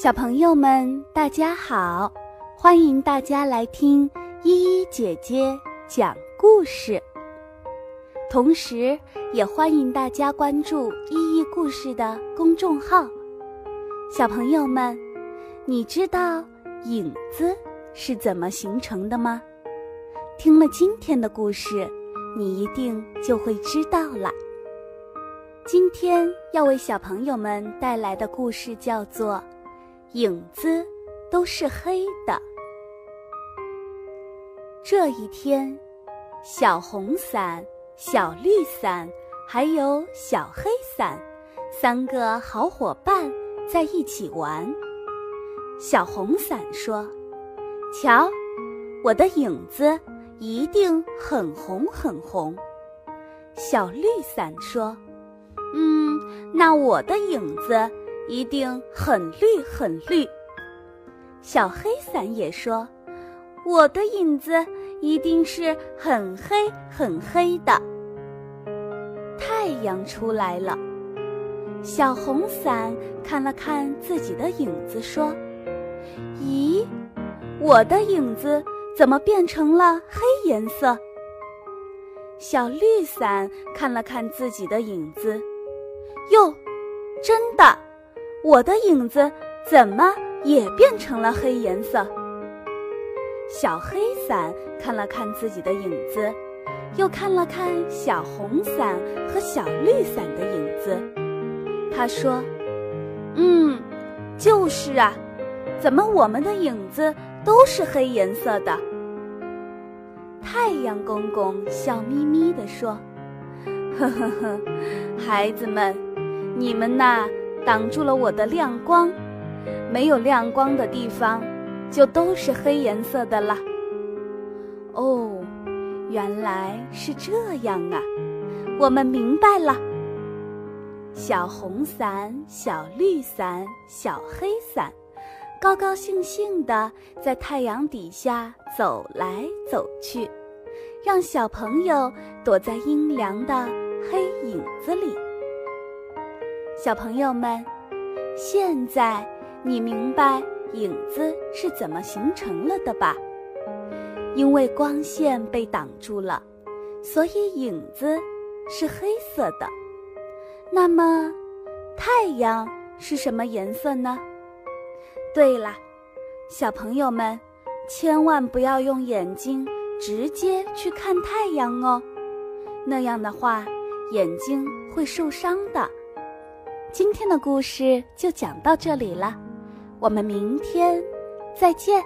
小朋友们，大家好！欢迎大家来听依依姐姐讲故事，同时也欢迎大家关注依依故事的公众号。小朋友们，你知道影子是怎么形成的吗？听了今天的故事，你一定就会知道了。今天要为小朋友们带来的故事叫做《影子都是黑的》。这一天，小红伞、小绿伞还有小黑伞三个好伙伴在一起玩。小红伞说：“瞧，我的影子一定很红很红。”小绿伞说。嗯，那我的影子一定很绿很绿。小黑伞也说：“我的影子一定是很黑很黑的。”太阳出来了，小红伞看了看自己的影子，说：“咦，我的影子怎么变成了黑颜色？”小绿伞看了看自己的影子。哟，真的，我的影子怎么也变成了黑颜色？小黑伞看了看自己的影子，又看了看小红伞和小绿伞的影子，他说：“嗯，就是啊，怎么我们的影子都是黑颜色的？”太阳公公笑眯眯地说：“ 呵呵呵，孩子们。”你们呐，挡住了我的亮光，没有亮光的地方，就都是黑颜色的了。哦，原来是这样啊，我们明白了。小红伞、小绿伞、小黑伞，高高兴兴地在太阳底下走来走去，让小朋友躲在阴凉的黑影子里。小朋友们，现在你明白影子是怎么形成了的吧？因为光线被挡住了，所以影子是黑色的。那么，太阳是什么颜色呢？对了，小朋友们，千万不要用眼睛直接去看太阳哦，那样的话，眼睛会受伤的。今天的故事就讲到这里了，我们明天再见。